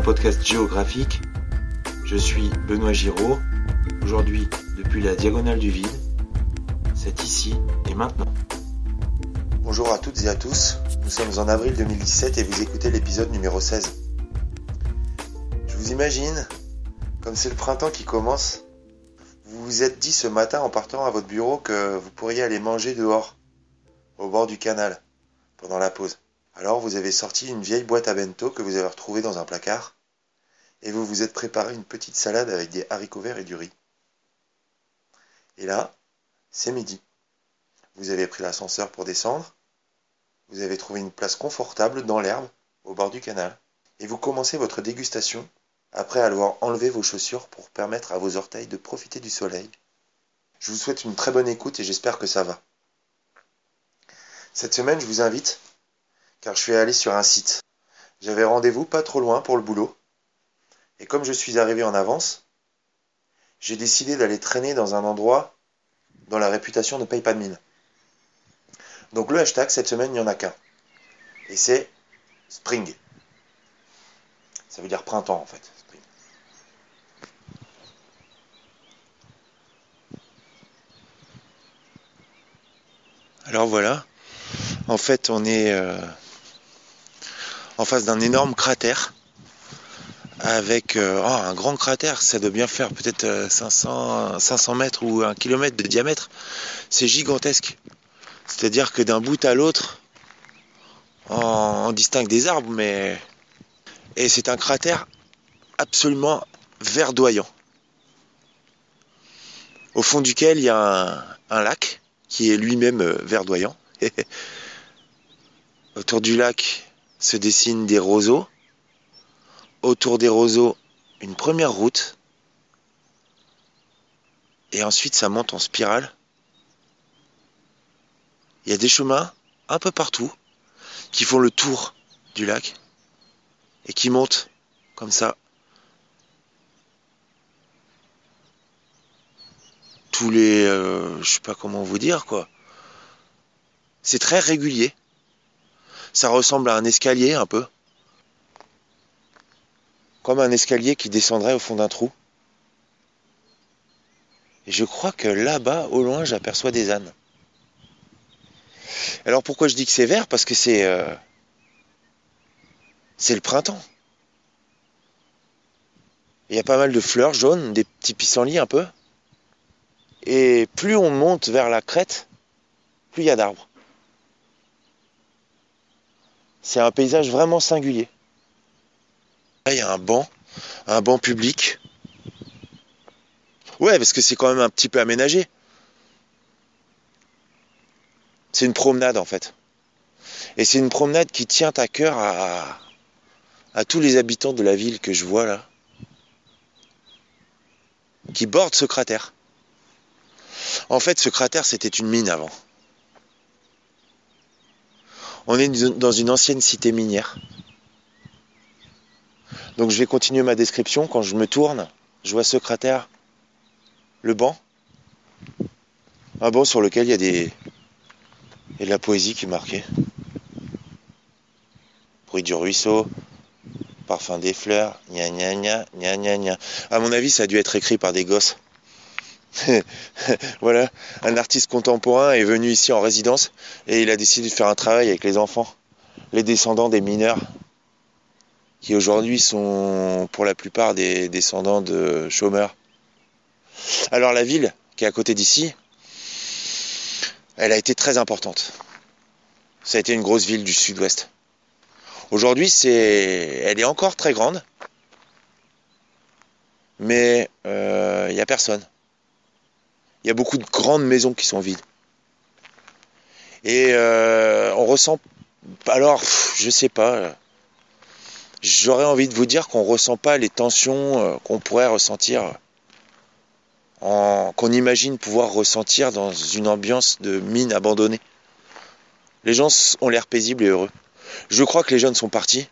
Un podcast géographique. Je suis Benoît Giraud. Aujourd'hui, depuis la diagonale du vide, c'est ici et maintenant. Bonjour à toutes et à tous. Nous sommes en avril 2017 et vous écoutez l'épisode numéro 16. Je vous imagine, comme c'est le printemps qui commence, vous vous êtes dit ce matin en partant à votre bureau que vous pourriez aller manger dehors, au bord du canal, pendant la pause. Alors vous avez sorti une vieille boîte à bento que vous avez retrouvée dans un placard, et vous vous êtes préparé une petite salade avec des haricots verts et du riz. Et là, c'est midi. Vous avez pris l'ascenseur pour descendre, vous avez trouvé une place confortable dans l'herbe, au bord du canal, et vous commencez votre dégustation après avoir enlevé vos chaussures pour permettre à vos orteils de profiter du soleil. Je vous souhaite une très bonne écoute et j'espère que ça va. Cette semaine, je vous invite car je suis allé sur un site. J'avais rendez-vous pas trop loin pour le boulot. Et comme je suis arrivé en avance, j'ai décidé d'aller traîner dans un endroit dont la réputation ne paye pas de mine. Donc le hashtag cette semaine, il n'y en a qu'un. Et c'est Spring. Ça veut dire printemps en fait. Alors voilà. En fait, on est euh, en face d'un énorme cratère avec euh, oh, un grand cratère, ça doit bien faire peut-être 500, euh, 500 mètres ou un kilomètre de diamètre. C'est gigantesque. C'est-à-dire que d'un bout à l'autre, on, on distingue des arbres, mais et c'est un cratère absolument verdoyant, au fond duquel il y a un, un lac qui est lui-même euh, verdoyant. Autour du lac, se dessinent des roseaux. Autour des roseaux, une première route. Et ensuite, ça monte en spirale. Il y a des chemins un peu partout qui font le tour du lac et qui montent comme ça. Tous les, euh, je sais pas comment vous dire quoi. C'est très régulier. Ça ressemble à un escalier un peu. Comme un escalier qui descendrait au fond d'un trou. Et je crois que là-bas, au loin, j'aperçois des ânes. Alors pourquoi je dis que c'est vert? Parce que c'est euh, c'est le printemps. Il y a pas mal de fleurs jaunes, des petits pissenlits un peu. Et plus on monte vers la crête, plus il y a d'arbres. C'est un paysage vraiment singulier. Là, il y a un banc, un banc public. Ouais, parce que c'est quand même un petit peu aménagé. C'est une promenade en fait. Et c'est une promenade qui tient à cœur à, à tous les habitants de la ville que je vois là, qui bordent ce cratère. En fait, ce cratère, c'était une mine avant. On est dans une ancienne cité minière. Donc je vais continuer ma description. Quand je me tourne, je vois ce cratère, le banc. Un banc sur lequel il y a des. A de la poésie qui est marquée. Bruit du ruisseau, parfum des fleurs, gna gna gna, gna gna gna. À mon avis, ça a dû être écrit par des gosses. voilà, un artiste contemporain est venu ici en résidence et il a décidé de faire un travail avec les enfants, les descendants des mineurs, qui aujourd'hui sont pour la plupart des descendants de chômeurs. Alors la ville, qui est à côté d'ici, elle a été très importante. Ça a été une grosse ville du sud-ouest. Aujourd'hui, elle est encore très grande, mais il euh, n'y a personne il y a beaucoup de grandes maisons qui sont vides. Et euh, on ressent. Alors, je sais pas. J'aurais envie de vous dire qu'on ressent pas les tensions euh, qu'on pourrait ressentir, qu'on imagine pouvoir ressentir dans une ambiance de mine abandonnée. Les gens ont l'air paisibles et heureux. Je crois que les jeunes sont partis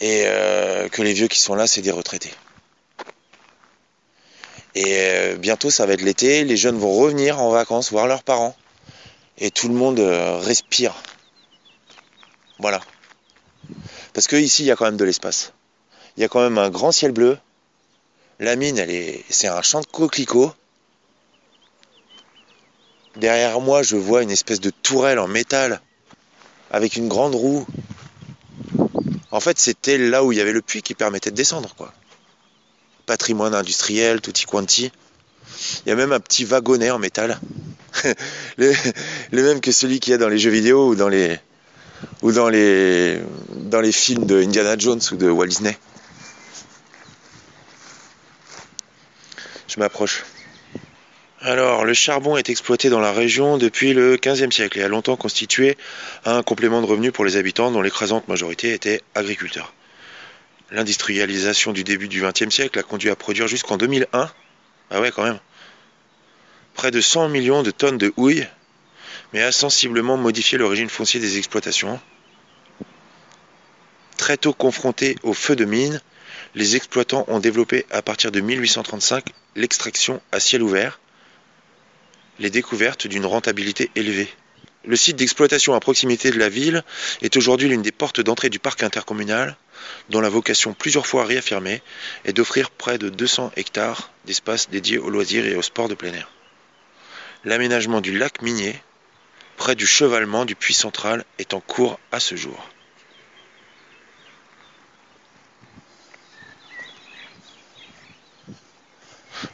et euh, que les vieux qui sont là, c'est des retraités. Et euh, bientôt, ça va être l'été. Les jeunes vont revenir en vacances, voir leurs parents. Et tout le monde euh, respire. Voilà. Parce que ici, il y a quand même de l'espace. Il y a quand même un grand ciel bleu. La mine, elle est, c'est un champ de coquelicots. Derrière moi, je vois une espèce de tourelle en métal avec une grande roue. En fait, c'était là où il y avait le puits qui permettait de descendre. Patrimoine industriel, tutti quanti. Il y a même un petit wagonnet en métal. le, même que celui qu'il y a dans les jeux vidéo ou dans les, ou dans les, dans les films de Indiana Jones ou de Walt Disney. Je m'approche. Alors, le charbon est exploité dans la région depuis le XVe siècle et a longtemps constitué un complément de revenu pour les habitants dont l'écrasante majorité étaient agriculteurs. L'industrialisation du début du XXe siècle a conduit à produire jusqu'en 2001, ah ouais quand même, près de 100 millions de tonnes de houille, mais a sensiblement modifié l'origine foncière des exploitations. Très tôt confrontés au feu de mine, les exploitants ont développé à partir de 1835 l'extraction à ciel ouvert, les découvertes d'une rentabilité élevée. Le site d'exploitation à proximité de la ville est aujourd'hui l'une des portes d'entrée du parc intercommunal, dont la vocation plusieurs fois réaffirmée est d'offrir près de 200 hectares d'espace dédiés aux loisirs et aux sports de plein air. L'aménagement du lac minier, près du chevalement du puits central, est en cours à ce jour.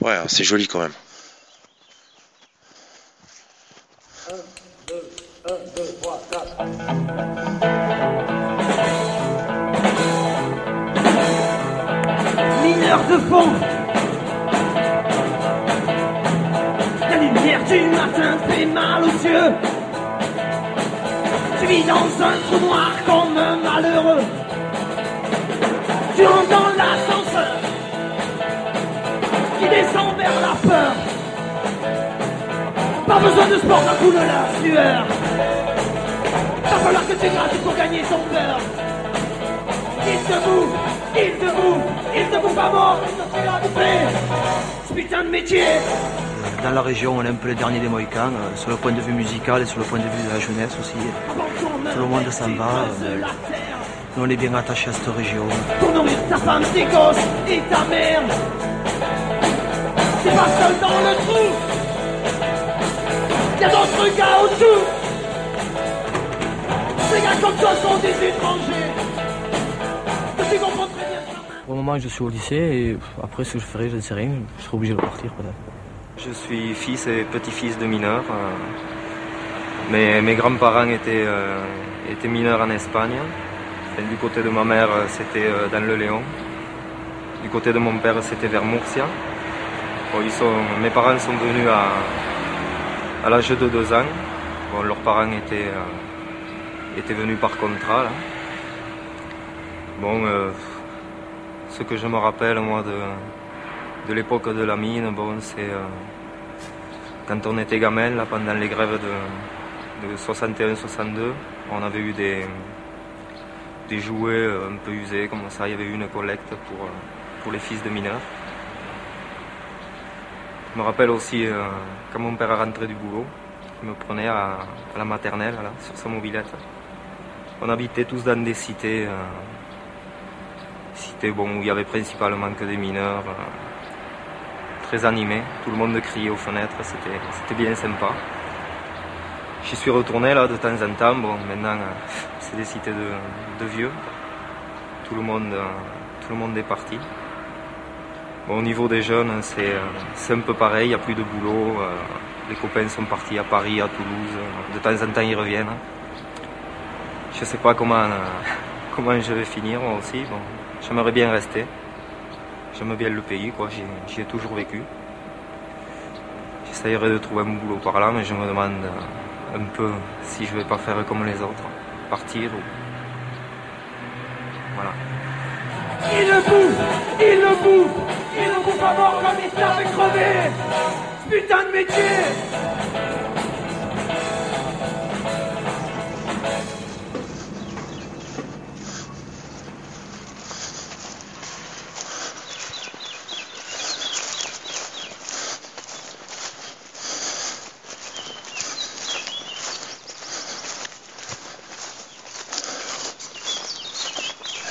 Ouais, c'est joli quand même. Pas besoin de sport, d'un coup de la sueur. Va falloir que tu grattes pour gagner son cœur. Il te bouffe, il te bouffe, il te bouffe à mort, il bouffer. Ce putain de métier. Dans la région, on est un peu les derniers des Mohicans, euh, sur le point de vue musical et sur le point de vue de la jeunesse aussi. Tout le monde s'en va. Euh, nous, on est bien attachés à cette région. Pour nourrir ta femme, tes gosses et ta mère. T'es pas seul dans le trou. Il y a d'autres gars autour. Ces gars comme toi sont des étrangers. Tu comprends très bien Pour le moment, je suis au lycée et après, ce que je ferai, je ne sais rien. Je serai obligé de partir Je suis fils et petit-fils de mineurs. Euh, mais mes grands-parents étaient, euh, étaient mineurs en Espagne. du côté de ma mère, c'était euh, dans le Léon. Du côté de mon père, c'était vers Murcia. ils sont, mes parents sont venus à, à l'âge de deux ans. Bon, leurs parents étaient, euh, venus par contrat. Bon, euh, ce que je me rappelle, moi, de, de l'époque de la mine, bon, c'est euh, quand on était gamin, pendant les grèves de, de 61-62, on avait eu des, jouets un peu usés, comme ça, il y avait eu une collecte pour les fils de mineurs. Je me rappelle aussi euh, quand mon père rentré du boulot, il me prenait à, la maternelle sur sa mobilette. On habitait tous dans des cités, euh, cités bon, où il y avait principalement que des mineurs, euh, très animés. Tout le monde criait aux fenêtres, c'était bien sympa. J'y suis retourné là de temps en temps. Maintenant c'est des cités de, vieux. Tout le monde, tout le monde est parti au niveau des jeunes, euh, c'est un peu pareil, il n'y a plus de boulot. Euh, les copains sont partis à Paris, à Toulouse. De temps en temps, ils reviennent. Je ne sais pas comment, euh, comment je vais finir moi aussi. Bon, J'aimerais bien rester. J'aime bien le pays. J'y ai toujours vécu. J'essayerai de trouver un boulot par là, mais je me demande un peu si je ne vais pas faire comme les autres. Partir ou... Voilà. Il le bouffe Il le bouffe Putain de métier!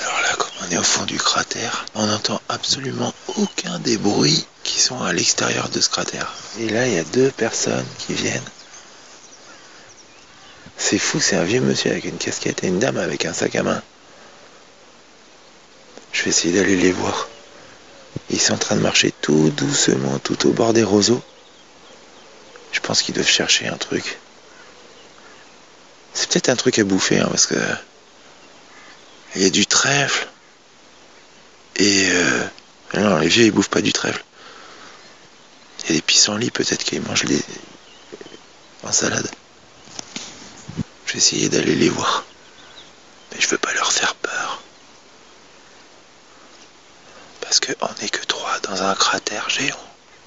Alors là, comme on est au fond du cratère, on entend absolument des bruits qui sont à l'extérieur de ce cratère. Et là, il y a deux personnes qui viennent. C'est fou, c'est un vieux monsieur avec une casquette et une dame avec un sac à main. Je vais essayer d'aller les voir. Ils sont en train de marcher tout doucement, tout au bord des roseaux. Je pense qu'ils doivent chercher un truc. C'est peut-être un truc à bouffer, hein, parce que il y a du trèfle. Et euh, non, les vieux ils bouffent pas du trèfle. Il y a des pissenlits peut-être qu'ils mangent les en salade. Je vais essayer d'aller les voir. Mais je veux pas leur faire peur. Parce qu'on n'est que trois dans un cratère géant.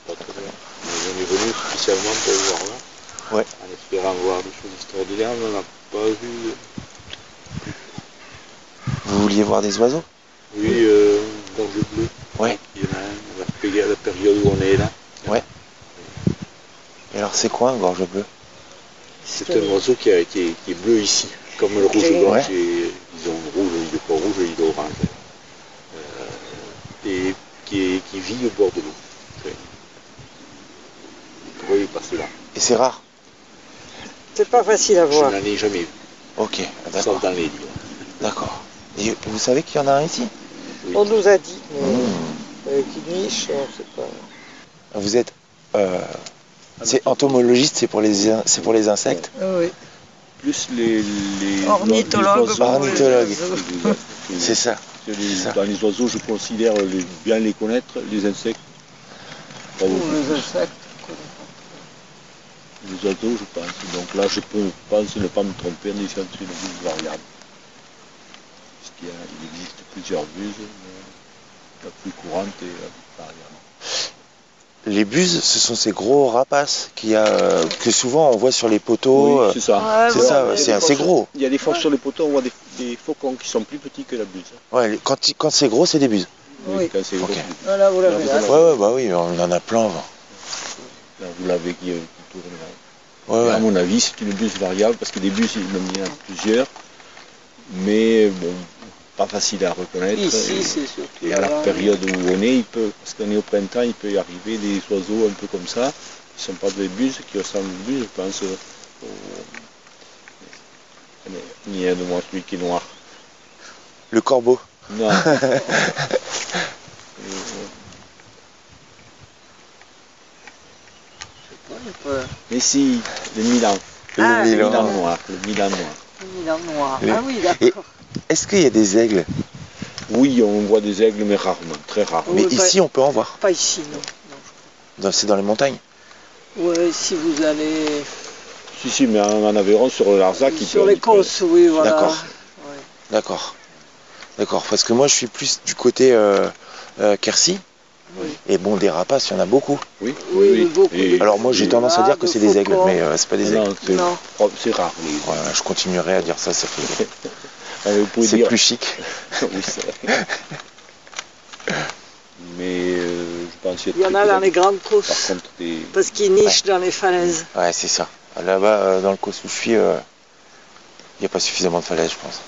On est venu spécialement pour le voir là. Ouais. En espérant voir des choses extraordinaires, mais on n'a pas vu. Vous vouliez voir des oiseaux? Oui, euh, gorge bleue. Ouais. Il y en a un, la période où on est là. Et alors c'est quoi un gorge bleue C'est un oiseau qui, a- qui est, qui est bleu ici, comme le rouge Ouais. gorge. et Ils ont rouge, il est pas rouge, il est orange. Euh, et qui, est- qui vit au bord de l'eau. Ouais. Vous pouvez passer là? Et c'est rare C'est pas facile à Je voir. n'en ai jamais vu, Ok, sauf d'accord. dans les livres. D'accord. Et vous savez qu'il y en a un ici? Oui. On nous a dit, mais Mmh. Euh, qui niche, on sait pas. Vous êtes euh, c'est entomologiste, c'est pour les in- c'est pour les insectes. Oui. Plus les, les Ornithologue. les oiseaux. pour les Ornithologue. oiseaux. C'est ça. Dans les oiseaux, je considère les- bien les connaître, les insectes. Pas Ou beaucoup. les insectes. Les oiseaux, je pense. Donc là, je peux, pense ne pas me tromper en disant que c'est une buse variable. Parce qu'il existe plusieurs buses, mais la plus courante est la variable. Les buses, ce sont ces gros rapaces qu'il y a, euh, que souvent on voit sur les poteaux. Oui, euh, c'est ça. C'est ça, c'est assez gros. Il y a des fois sur les poteaux, on voit des, des faucons qui sont plus petits que la buse. Ouais, quand, il- quand c'est gros, c'est des buses. Oui. Gros. Voilà, vous l'avez Ouais, ouais, bah oui, on en a plein. avant. Là, vous l'avez qui, qui tourne là. Ouais, À mon avis, c'est une buse variable parce que des buses, il y en a plusieurs, mais bon, pas facile à reconnaître. Ici, et, c'est surtout. et à la période où on est, il peut, parce qu'on est au printemps, il peut y arriver des oiseaux un peu comme ça, qui ne sont pas des buses, qui ressemblent aux buses, je pense. au- Il y a de moi celui qui est noir. Le corbeau. Non. Peu. mais si, le Milan. Le Ah, Le Milan. Milan noir. Le Milan noir. Milan noir. Le- Ah oui, d'accord. Est-ce qu'il y a des aigles? Oui, on voit des aigles, mais rarement, très rarement. Mais Oui, pas- ici, on peut en voir. Pas ici, non. C'est dans les montagnes. Ouais, si vous allez Si, si, mais en, en Aveyron, sur le Larzac, il sur les côtes, oui, voilà. D'accord. Ouais. D'accord. D'accord. Parce que moi, je suis plus du côté euh, euh, Quercy. Oui. Et bon, des rapaces, il y en a beaucoup. Oui, Oui, oui, oui. beaucoup Et- Alors moi, j'ai tendance à Ah, dire que c'est des aigles, mais euh, c'est pas des aigles. Non, c'est rare. Voilà, je continuerai à dire ça, ça fait. Euh, vous C'est dire- plus chic. Oui, c'est. Mais euh, je pense qu'il Il y en a dans les grandes Par trousses, contre, des... parce qu'ils nichent dans les falaises. Ouais, c'est ça. Là-bas, euh, dans le coin où je suis, euh, il n'y a pas suffisamment de falaises, je pense.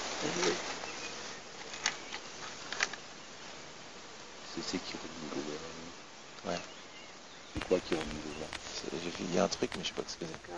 c'est c'est qui vent Ouais. C'est quoi qui vent C'est- J'ai vu, il y a un truc, mais je sais pas ce que c'est.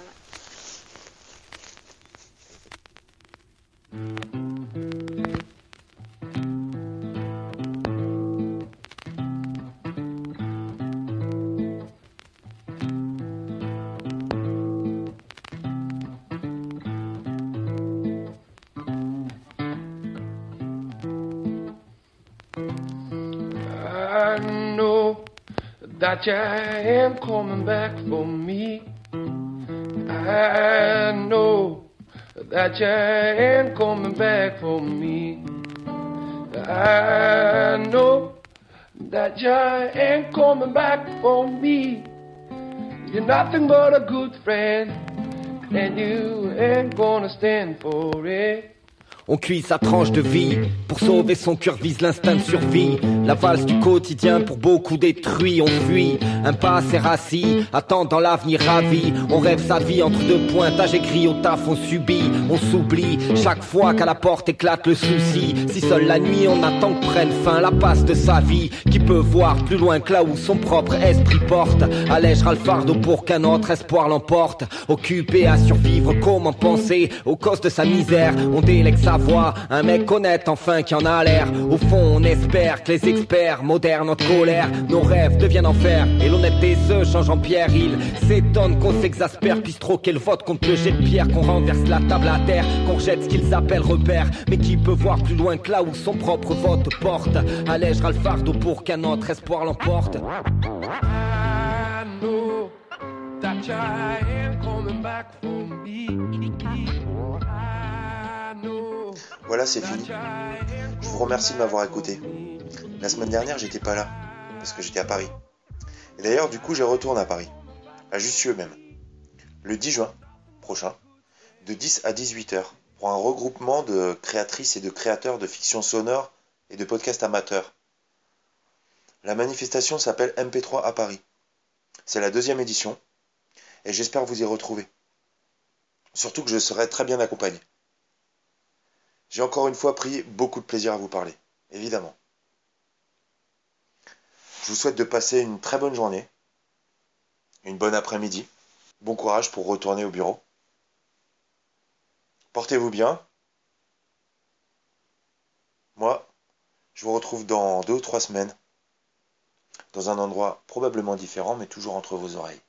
That you ain't coming back for me. I know that you ain't coming back for me. I know that you ain't coming back for me. You're nothing but a good friend, and you ain't gonna stand for it. On cuit sa tranche de vie. Pour sauver son cœur vise l'instinct de survie. La valse du quotidien pour beaucoup détruit. On fuit, un passé rassis, attendant l'avenir ravi. On rêve sa vie entre deux pointages écrits au taf, on subit, on s'oublie. Chaque fois qu'à la porte éclate le souci. Si seule la nuit on attend que prenne fin la passe de sa vie. Qui peut voir plus loin que là où son propre esprit porte? Allègera le fardeau pour qu'un autre espoir l'emporte. Occupé à survivre, comment penser aux causes de sa misère? On délègue sa un mec honnête enfin qui en a l'air. Au fond, on espère que les experts modèrent notre colère. Nos rêves deviennent enfer et l'honnêteté se change en pierre. Il s'étonne qu'on s'exaspère, puis trop qu'elle vote contre le jet de pierre, qu'on renverse la table à terre, qu'on rejette ce qu'ils appellent repère. Mais qui peut voir plus loin que là où son propre vote porte Allègera le fardeau pour qu'un autre espoir l'emporte. That coming back for me. Voilà, c'est fini. Je vous remercie de m'avoir écouté. La semaine dernière, j'étais pas là, parce que j'étais à Paris. Et d'ailleurs, du coup, je retourne à Paris. À Jussieu même. Le 10 juin prochain, de 10 à 18 heures, pour un regroupement de créatrices et de créateurs de fiction sonore et de podcasts amateurs. La manifestation s'appelle MP3 à Paris. C'est la deuxième édition, et j'espère vous y retrouver. Surtout que je serai très bien accompagné. J'ai encore une fois pris beaucoup de plaisir à vous parler, évidemment. Je vous souhaite de passer une très bonne journée, une bonne après-midi. Bon courage pour retourner au bureau. Portez-vous bien. Moi, je vous retrouve dans deux ou trois semaines, dans un endroit probablement différent, mais toujours entre vos oreilles.